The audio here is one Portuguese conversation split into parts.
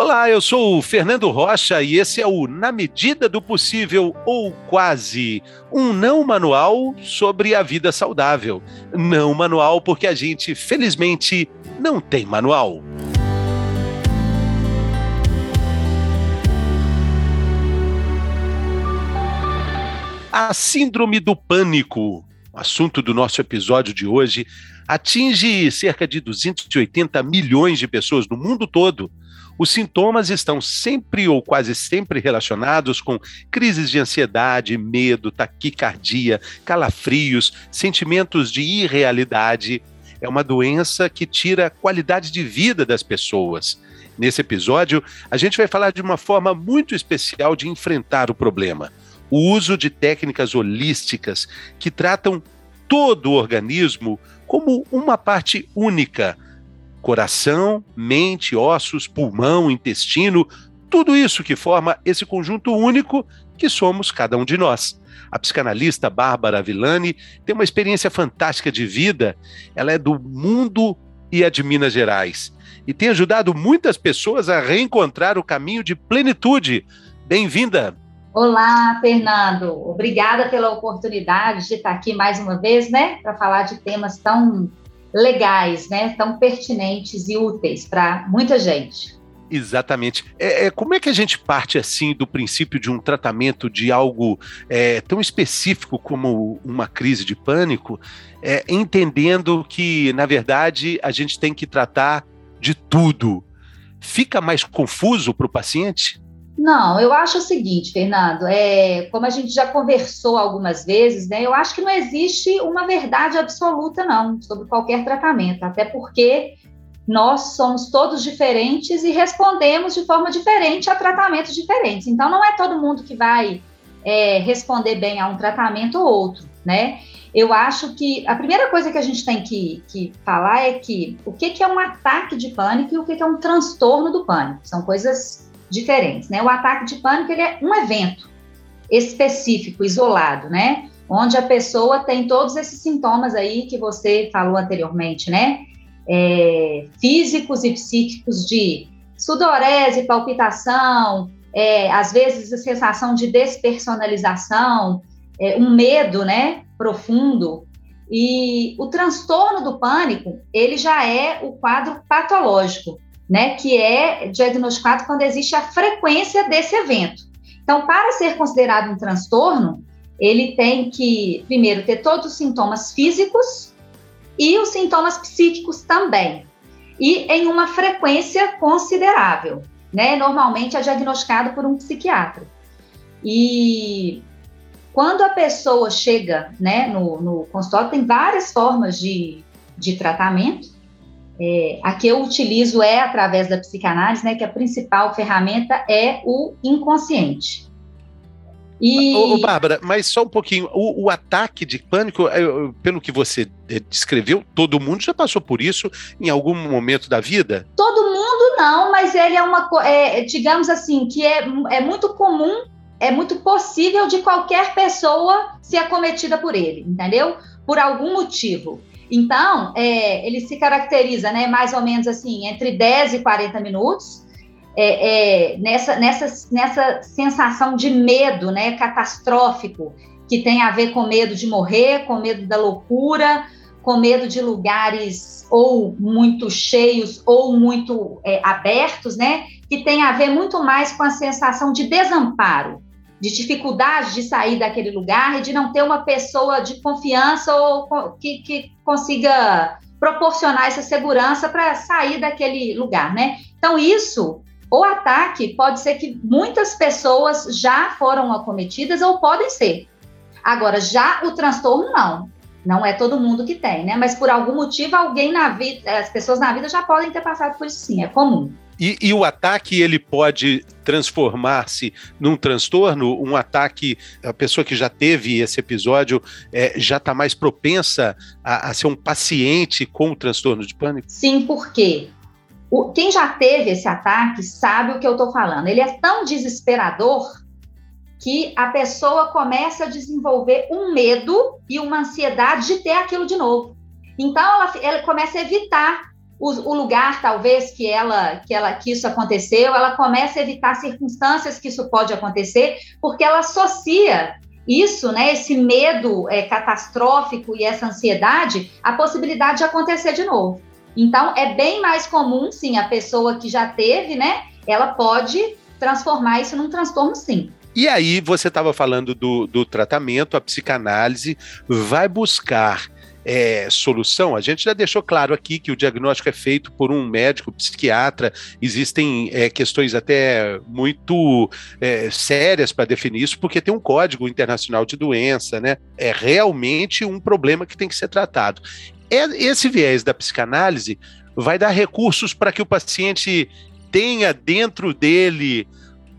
Olá, eu sou o Fernando Rocha e esse é o Na Medida do Possível ou Quase, um não manual sobre a vida saudável. Não manual porque a gente, felizmente, não tem manual. A Síndrome do Pânico, assunto do nosso episódio de hoje, atinge cerca de 280 milhões de pessoas no mundo todo os sintomas estão sempre ou quase sempre relacionados com crises de ansiedade, medo, taquicardia, calafrios, sentimentos de irrealidade. É uma doença que tira a qualidade de vida das pessoas. Nesse episódio, a gente vai falar de uma forma muito especial de enfrentar o problema: o uso de técnicas holísticas que tratam todo o organismo como uma parte única coração, mente, ossos, pulmão, intestino, tudo isso que forma esse conjunto único que somos cada um de nós. A psicanalista Bárbara Villani tem uma experiência fantástica de vida. Ela é do mundo e é de Minas Gerais e tem ajudado muitas pessoas a reencontrar o caminho de plenitude. Bem-vinda. Olá, Fernando. Obrigada pela oportunidade de estar aqui mais uma vez, né, para falar de temas tão legais, né, tão pertinentes e úteis para muita gente. Exatamente. É, é, como é que a gente parte assim do princípio de um tratamento de algo é, tão específico como uma crise de pânico, é, entendendo que, na verdade, a gente tem que tratar de tudo? Fica mais confuso para o paciente? Não, eu acho o seguinte, Fernando, é, como a gente já conversou algumas vezes, né, eu acho que não existe uma verdade absoluta, não, sobre qualquer tratamento, até porque nós somos todos diferentes e respondemos de forma diferente a tratamentos diferentes. Então, não é todo mundo que vai é, responder bem a um tratamento ou outro, né? Eu acho que a primeira coisa que a gente tem que, que falar é que o que, que é um ataque de pânico e o que, que é um transtorno do pânico. São coisas diferentes, né? O ataque de pânico ele é um evento específico, isolado, né? Onde a pessoa tem todos esses sintomas aí que você falou anteriormente, né? É, físicos e psíquicos de sudorese, palpitação, é, às vezes a sensação de despersonalização, é, um medo, né, profundo. E o transtorno do pânico, ele já é o quadro patológico né, que é diagnosticado quando existe a frequência desse evento. Então, para ser considerado um transtorno, ele tem que, primeiro, ter todos os sintomas físicos e os sintomas psíquicos também, e em uma frequência considerável. Né? Normalmente é diagnosticado por um psiquiatra. E quando a pessoa chega né, no, no consultório, tem várias formas de, de tratamento, é, a que eu utilizo é através da psicanálise, né, que a principal ferramenta é o inconsciente. E... Ô, ô, Bárbara, mas só um pouquinho, o, o ataque de pânico, pelo que você descreveu, todo mundo já passou por isso em algum momento da vida? Todo mundo não, mas ele é uma, é, digamos assim, que é, é muito comum, é muito possível de qualquer pessoa ser acometida por ele, entendeu? Por algum motivo. Então, é, ele se caracteriza, né, mais ou menos assim, entre 10 e 40 minutos, é, é, nessa, nessa, nessa sensação de medo, né, catastrófico, que tem a ver com medo de morrer, com medo da loucura, com medo de lugares ou muito cheios ou muito é, abertos, né, que tem a ver muito mais com a sensação de desamparo, de dificuldade de sair daquele lugar e de não ter uma pessoa de confiança ou que, que consiga proporcionar essa segurança para sair daquele lugar, né? Então, isso, o ataque pode ser que muitas pessoas já foram acometidas ou podem ser. Agora, já o transtorno, não. Não é todo mundo que tem, né? Mas por algum motivo, alguém na vida, as pessoas na vida já podem ter passado por isso, sim, é comum. E, e, o ataque ele pode transformar-se num transtorno? Um ataque, a pessoa que já teve esse episódio é, já está mais propensa a, a, ser um paciente com o transtorno de pânico? Sim, porque o, quem já teve esse ataque sabe o que eu estou falando. Ele é tão desesperador que a pessoa começa a desenvolver um medo e uma ansiedade de ter aquilo de novo. Então ela, ela começa a evitar o, o, lugar talvez que ela que ela que isso aconteceu, ela começa a evitar circunstâncias que isso pode acontecer, porque ela associa isso, né, esse medo é, catastrófico e essa ansiedade, a possibilidade de acontecer de novo. Então, é bem mais comum, sim, a pessoa que já teve, né, ela pode transformar isso num transtorno, sim. E aí, você estava falando do, do tratamento, a psicanálise vai buscar é, solução, a gente já deixou claro aqui que o diagnóstico é feito por um médico psiquiatra, existem é, questões até muito é, sérias para definir isso, porque tem um código internacional de doença, né? É realmente um problema que tem que ser tratado. É, esse viés da psicanálise vai dar recursos para que o paciente tenha dentro dele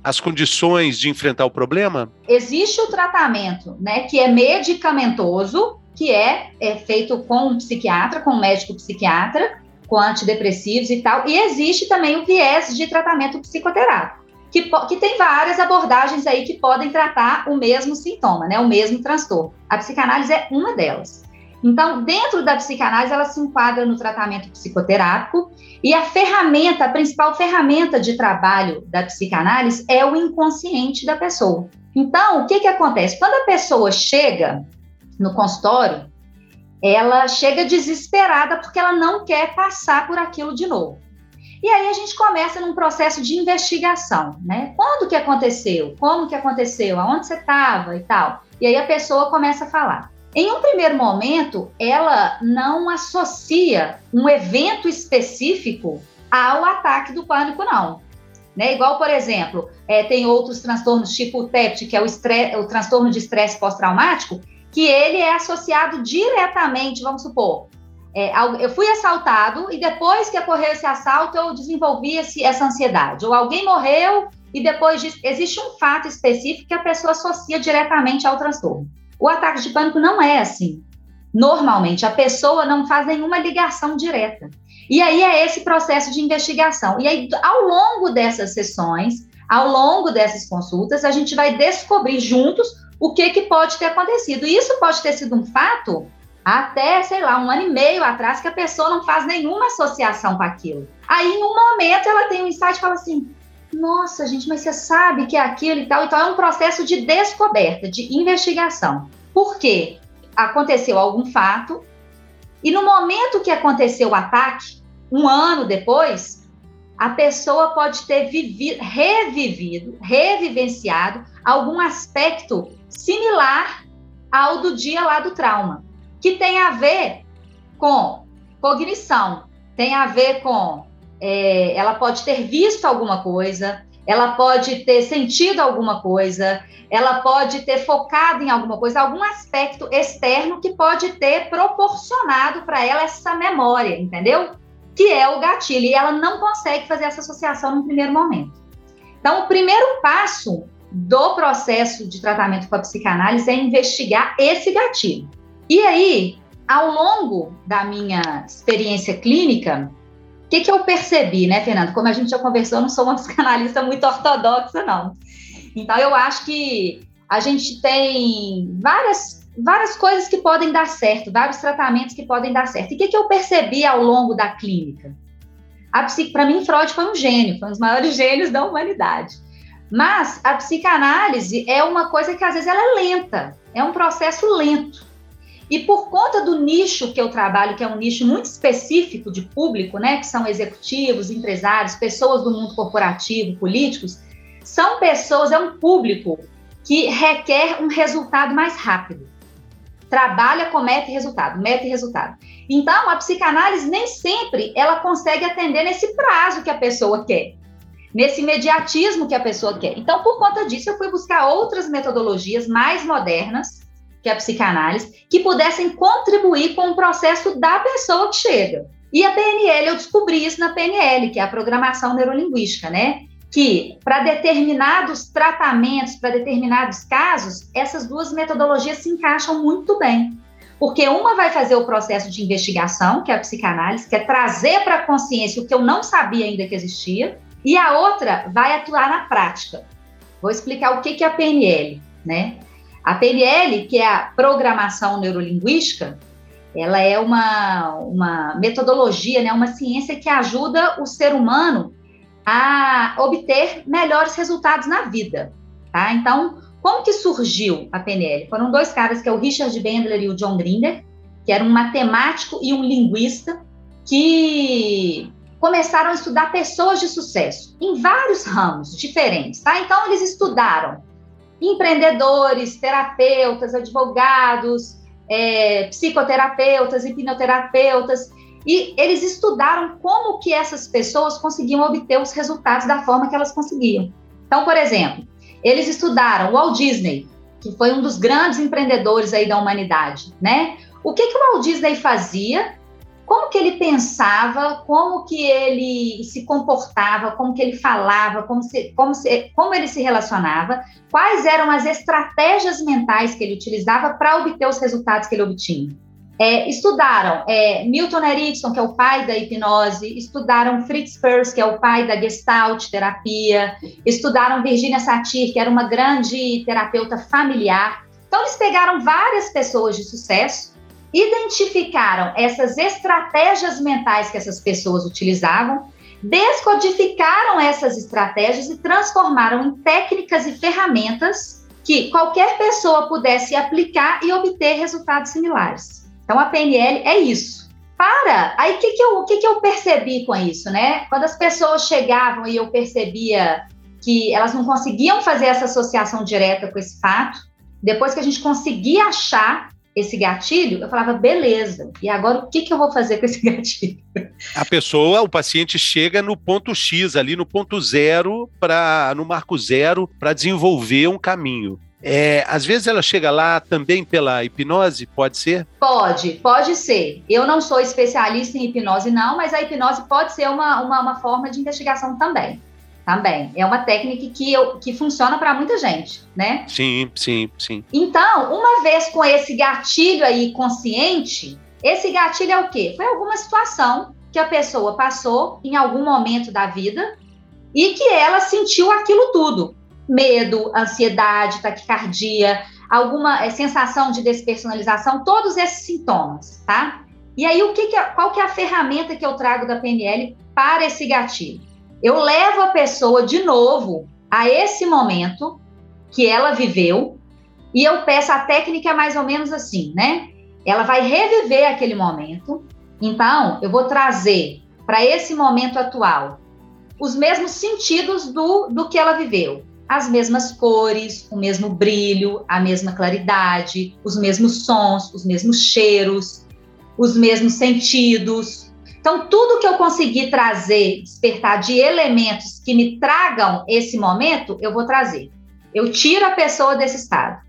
as condições de enfrentar o problema? Existe o tratamento, né, que é medicamentoso, que é, é feito com um psiquiatra, com um médico psiquiatra, com antidepressivos e tal. E existe também o viés de tratamento psicoterápico, que, que tem várias abordagens aí que podem tratar o mesmo sintoma, né, o mesmo transtorno. A psicanálise é uma delas. Então, dentro da psicanálise, ela se enquadra no tratamento psicoterápico e a ferramenta, a principal ferramenta de trabalho da psicanálise é o inconsciente da pessoa. Então, o que, que acontece? Quando a pessoa chega no consultório, ela chega desesperada porque ela não quer passar por aquilo de novo. E aí a gente começa num processo de investigação, né? Quando que aconteceu? Como que aconteceu? Aonde você estava e tal? E aí a pessoa começa a falar. Em um primeiro momento, ela não associa um evento específico ao ataque do pânico, não. Né? Igual, por exemplo, é, tem outros transtornos tipo o TEPT, que é o, estresse, o transtorno de estresse pós-traumático, que ele é associado diretamente, vamos supor, é, eu fui assaltado e depois que ocorreu esse assalto eu desenvolvi esse, essa ansiedade. Ou alguém morreu e depois disso, existe um fato específico que a pessoa associa diretamente ao transtorno. O ataque de pânico não é assim. Normalmente, a pessoa não faz nenhuma ligação direta. E aí é esse processo de investigação. E aí, ao longo dessas sessões, ao longo dessas consultas, a gente vai descobrir juntos o que, que pode ter acontecido. Isso pode ter sido um fato até, sei lá, um ano e meio atrás, que a pessoa não faz nenhuma associação com aquilo. Aí, em um momento, ela tem um insight e fala assim: nossa, gente, mas você sabe que é aquilo e tal. Então, é um processo de descoberta, de investigação. Por quê? Aconteceu algum fato, e no momento que aconteceu o ataque, um ano depois, a pessoa pode ter vivido, revivido, revivenciado algum aspecto similar ao do dia lá do trauma, que tem a ver com cognição, tem a ver com é, ela pode ter visto alguma coisa, ela pode ter sentido alguma coisa, ela pode ter focado em alguma coisa, algum aspecto externo que pode ter proporcionado para ela essa memória, entendeu? Que é o gatilho, e ela não consegue fazer essa associação no primeiro momento. Então, o primeiro passo do processo de tratamento com a psicanálise é investigar esse gatilho. E aí, ao longo da minha experiência clínica, o que, que eu percebi, né, Fernando? Como a gente já conversou, eu não sou uma psicanalista muito ortodoxa, não. Então, eu acho que a gente tem várias, várias coisas que podem dar certo, vários tratamentos que podem dar certo. E o que, que eu percebi ao longo da clínica? Para mim, Freud foi um gênio, foi um dos maiores gênios da humanidade. Mas a psicanálise é uma coisa que às vezes ela é lenta, é um processo lento. E por conta do nicho que eu trabalho, que é um nicho muito específico de público, né, que são executivos, empresários, pessoas do mundo corporativo, políticos, são pessoas, é um público que requer um resultado mais rápido. Trabalha com meta e resultado, meta e resultado. Então, a psicanálise nem sempre ela consegue atender nesse prazo que a pessoa quer, nesse imediatismo que a pessoa quer. Então, por conta disso, eu fui buscar outras metodologias mais modernas que é a psicanálise, que pudessem contribuir com o processo da pessoa que chega. E a PNL, eu descobri isso na PNL, que é a programação neurolinguística, né? Que para determinados tratamentos, para determinados casos, essas duas metodologias se encaixam muito bem. Porque uma vai fazer o processo de investigação, que é a psicanálise, que é trazer para a consciência o que eu não sabia ainda que existia, e a outra vai atuar na prática. Vou explicar o que é a PNL, né? A PNL, que é a programação neurolinguística, ela é uma, uma metodologia, né, uma ciência que ajuda o ser humano a obter melhores resultados na vida, tá? Então, como que surgiu a PNL? Foram dois caras, que é o Richard Bandler e o John Grinder, que era um matemático e um linguista, que começaram a estudar pessoas de sucesso em vários ramos diferentes, tá? Então, eles estudaram empreendedores, terapeutas, advogados, é, psicoterapeutas, hipnoterapeutas, e eles estudaram como que essas pessoas conseguiam obter os resultados da forma que elas conseguiam. Então, por exemplo, eles estudaram Walt Disney, que foi um dos grandes empreendedores aí da humanidade, né? O que que o Walt Disney fazia como que ele pensava, como que ele se comportava, como que ele falava, como, se, como, se, como ele se relacionava, quais eram as estratégias mentais que ele utilizava para obter os resultados que ele obtinha. É, estudaram é, Milton Erickson, que é o pai da hipnose, estudaram Fritz Perls, que é o pai da Gestalt terapia, estudaram Virginia Satir, que era uma grande terapeuta familiar. Então, eles pegaram várias pessoas de sucesso identificaram essas estratégias mentais que essas pessoas utilizavam, descodificaram essas estratégias e transformaram em técnicas e ferramentas que qualquer pessoa pudesse aplicar e obter resultados similares. Então, a PNL é isso. Para, aí o que, que, eu, que, que eu percebi com isso, né? Quando as pessoas chegavam e eu percebia que elas não conseguiam fazer essa associação direta com esse fato, depois que a gente conseguia achar esse gatilho, eu falava, beleza, e agora o que, que eu vou fazer com esse gatilho? A pessoa, o paciente chega no ponto X, ali no ponto zero, para no marco zero, para desenvolver um caminho. É, às vezes ela chega lá também pela hipnose, pode ser? Pode, pode ser. Eu não sou especialista em hipnose, não, mas a hipnose pode ser uma, uma, uma forma de investigação também também. É uma técnica que, eu, que funciona para muita gente, né? Sim, sim, sim. Então, uma vez com esse gatilho aí consciente, esse gatilho é o quê? Foi alguma situação que a pessoa passou em algum momento da vida e que ela sentiu aquilo tudo. Medo, ansiedade, taquicardia, alguma é, sensação de despersonalização, todos esses sintomas, tá? E aí, o que, que é, qual que é a ferramenta que eu trago da PNL para esse gatilho? Eu levo a pessoa de novo a esse momento que ela viveu e eu peço a técnica mais ou menos assim, né? Ela vai reviver aquele momento. Então, eu vou trazer para esse momento atual os mesmos sentidos do, do que ela viveu. As mesmas cores, o mesmo brilho, a mesma claridade, os mesmos sons, os mesmos cheiros, os mesmos sentidos, então, tudo que eu conseguir trazer, despertar de elementos que me tragam esse momento, eu vou trazer. Eu tiro a pessoa desse estado.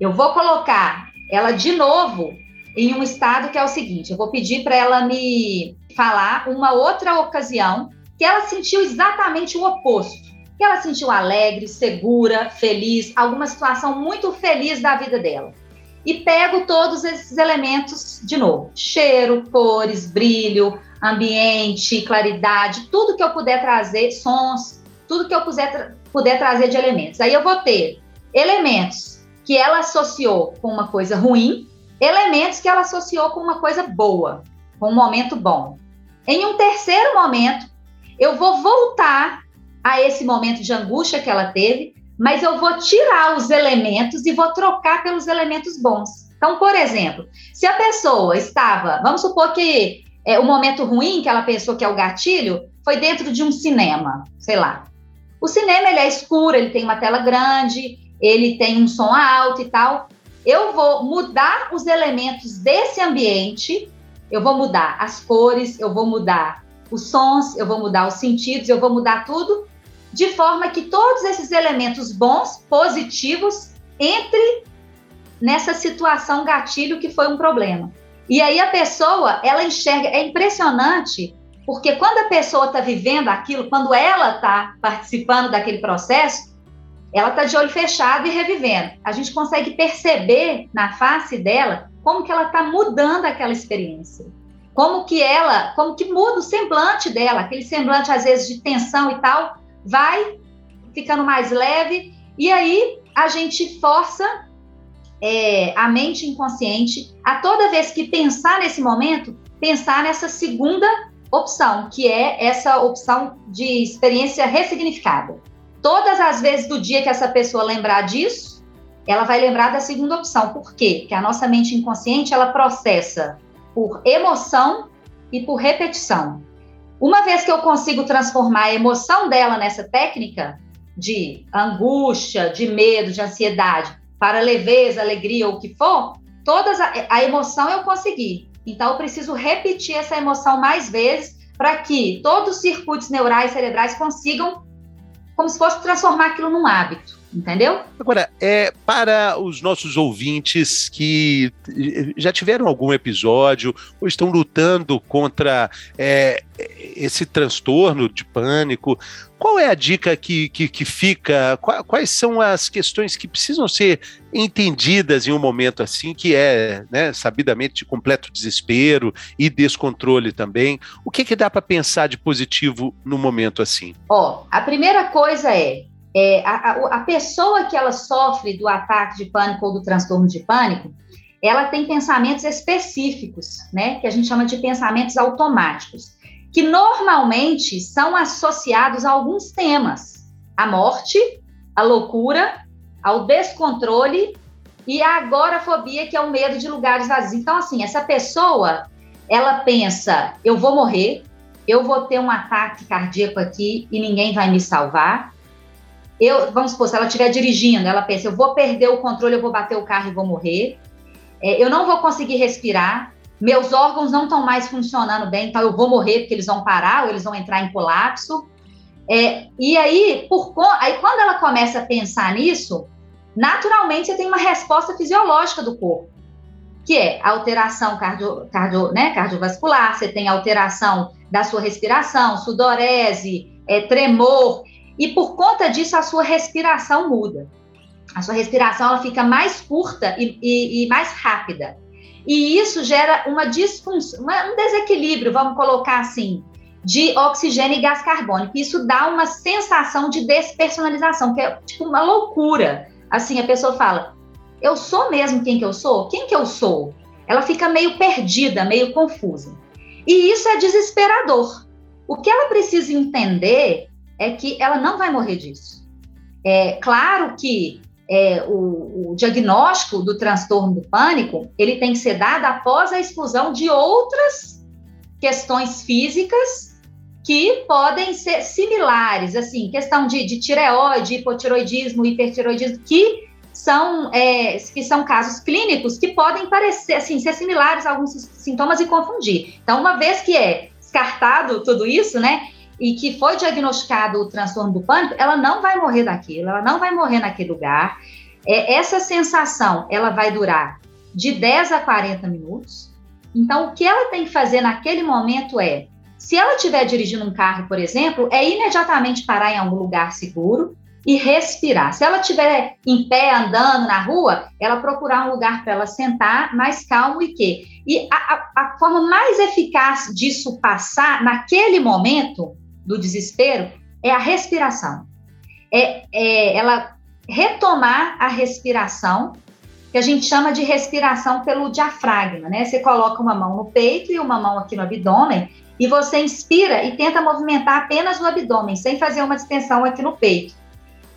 Eu vou colocar ela de novo em um estado que é o seguinte: eu vou pedir para ela me falar uma outra ocasião que ela sentiu exatamente o oposto. Que ela sentiu alegre, segura, feliz, alguma situação muito feliz da vida dela. E pego todos esses elementos de novo: cheiro, cores, brilho, ambiente, claridade, tudo que eu puder trazer, sons, tudo que eu puder, puder trazer de elementos. Aí eu vou ter elementos que ela associou com uma coisa ruim, elementos que ela associou com uma coisa boa, com um momento bom. Em um terceiro momento, eu vou voltar a esse momento de angústia que ela teve, mas eu vou tirar os elementos e vou trocar pelos elementos bons. Então, por exemplo, se a pessoa estava, vamos supor que é, o momento ruim que ela pensou que é o gatilho foi dentro de um cinema, sei lá. O cinema ele é escuro, ele tem uma tela grande, ele tem um som alto e tal. Eu vou mudar os elementos desse ambiente, eu vou mudar as cores, eu vou mudar os sons, eu vou mudar os sentidos, eu vou mudar tudo, de forma que todos esses elementos bons, positivos, entre nessa situação gatilho que foi um problema. E aí a pessoa, ela enxerga, é impressionante, porque quando a pessoa está vivendo aquilo, quando ela está participando daquele processo, ela está de olho fechado e revivendo. A gente consegue perceber na face dela como que ela está mudando aquela experiência. Como que ela, como que muda o semblante dela, aquele semblante às vezes de tensão e tal, vai ficando mais leve, e aí a gente força é, a mente inconsciente a toda vez que pensar nesse momento, pensar nessa segunda opção, que é essa opção de experiência ressignificada. Todas as vezes do dia que essa pessoa lembrar disso, ela vai lembrar da segunda opção. Por quê? Porque a nossa mente inconsciente, ela processa por emoção e por repetição. Uma vez que eu consigo transformar a emoção dela nessa técnica de angústia, de medo, de ansiedade, para leveza, alegria ou o que for, todas a, a emoção eu consegui. Então eu preciso repetir essa emoção mais vezes para que todos os circuitos neurais cerebrais consigam como se fosse transformar aquilo num hábito entendeu? Agora, é para os nossos ouvintes que já tiveram algum episódio ou estão lutando contra é, esse transtorno de pânico, qual é a dica que, que, que fica? Quais são as questões que precisam ser entendidas em um momento assim, que é né, sabidamente de completo desespero e descontrole também? O que, que dá para pensar de positivo no momento assim? Ó, a primeira coisa é é, a, a, pessoa que ela sofre do ataque de pânico ou do transtorno de pânico, ela tem pensamentos específicos, né, que a gente chama de pensamentos automáticos, que normalmente são associados a alguns temas: a morte, a loucura, ao descontrole e a agorafobia, que é o medo de lugares vazios. Então, assim, essa pessoa, ela pensa: eu vou morrer, eu vou ter um ataque cardíaco aqui e ninguém vai me salvar eu, vamos supor, se ela estiver dirigindo, ela pensa, eu vou perder o controle, eu vou bater o carro e vou morrer. É, eu não vou conseguir respirar, meus órgãos não estão mais funcionando bem, então eu vou morrer porque eles vão parar ou eles vão entrar em colapso. É, e aí, por, aí, quando ela começa a pensar nisso, naturalmente você tem uma resposta fisiológica do corpo, que é alteração cardio, cardio, né, cardiovascular, você tem alteração da sua respiração, sudorese, é, tremor e por conta disso a sua respiração muda. A sua respiração ela fica mais curta e, e, e mais rápida. E isso gera uma disfunção, um desequilíbrio, vamos colocar assim, de oxigênio e gás carbônico. Isso dá uma sensação de despersonalização, que é tipo uma loucura. Assim, a pessoa fala: "Eu sou mesmo quem que eu sou? Quem que eu sou?" Ela fica meio perdida, meio confusa. E isso é desesperador. O que ela precisa entender é que ela não vai morrer disso. É claro que é, o, o, diagnóstico do transtorno do pânico ele tem que ser dado após a exclusão de outras questões físicas que podem ser similares, assim, questão de, de tireoide, hipotiroidismo, hipertiroidismo, que são, é, que são casos clínicos que podem parecer, assim, ser similares a alguns sintomas e confundir. Então, uma vez que é descartado tudo isso, né, e que foi diagnosticado o transtorno do pânico, ela não vai morrer daquilo, ela não vai morrer naquele lugar. É, essa sensação, ela vai durar de 10 a 40 minutos. Então, o que ela tem que fazer naquele momento é, se ela estiver dirigindo um carro, por exemplo, é imediatamente parar em algum lugar seguro e respirar. Se ela estiver em pé, andando na rua, ela procurar um lugar para ela sentar mais calmo e que. E a, a, a forma mais eficaz disso passar naquele momento do desespero é a respiração. É, é ela retomar a respiração, que a gente chama de respiração pelo diafragma, né? Você coloca uma mão no peito e uma mão aqui no abdômen e você inspira e tenta movimentar apenas o abdômen, sem fazer uma distensão aqui no peito.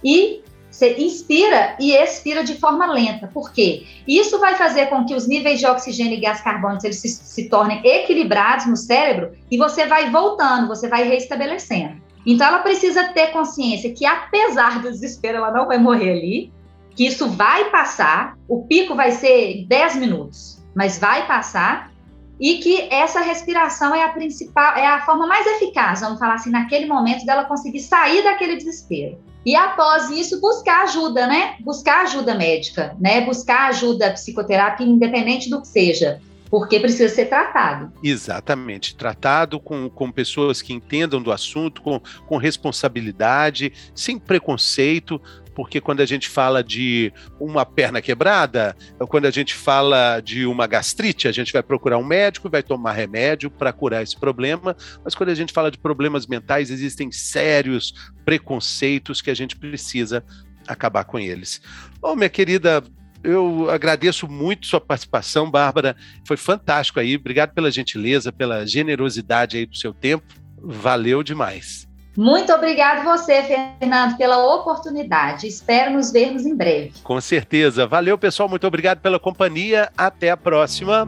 E você inspira e expira de forma lenta. Por quê? Isso vai fazer com que os níveis de oxigênio e gás carbônico eles se, se tornem equilibrados no cérebro e você vai voltando, você vai reestabelecendo. Então ela precisa ter consciência que apesar do desespero, ela não vai morrer ali, que isso vai passar, o pico vai ser 10 minutos, mas vai passar e que essa respiração é a principal, é a forma mais eficaz, vamos falar assim, naquele momento dela conseguir sair daquele desespero. E após isso, buscar ajuda, né? Buscar ajuda médica, né? Buscar ajuda psicoterápica, independente do que seja porque precisa ser tratado. Exatamente, tratado com, com pessoas que entendam do assunto, com, com responsabilidade, sem preconceito, porque quando a gente fala de uma perna quebrada, quando a gente fala de uma gastrite, a gente vai procurar um médico e vai tomar remédio para curar esse problema, mas quando a gente fala de problemas mentais, existem sérios preconceitos que a gente precisa acabar com eles. Bom, minha querida eu agradeço muito sua participação, Bárbara. Foi fantástico aí. Obrigado pela gentileza, pela generosidade aí do seu tempo. Valeu demais. Muito obrigado você, Fernando, pela oportunidade. Espero nos vermos em breve. Com certeza. Valeu, pessoal. Muito obrigado pela companhia. Até a próxima.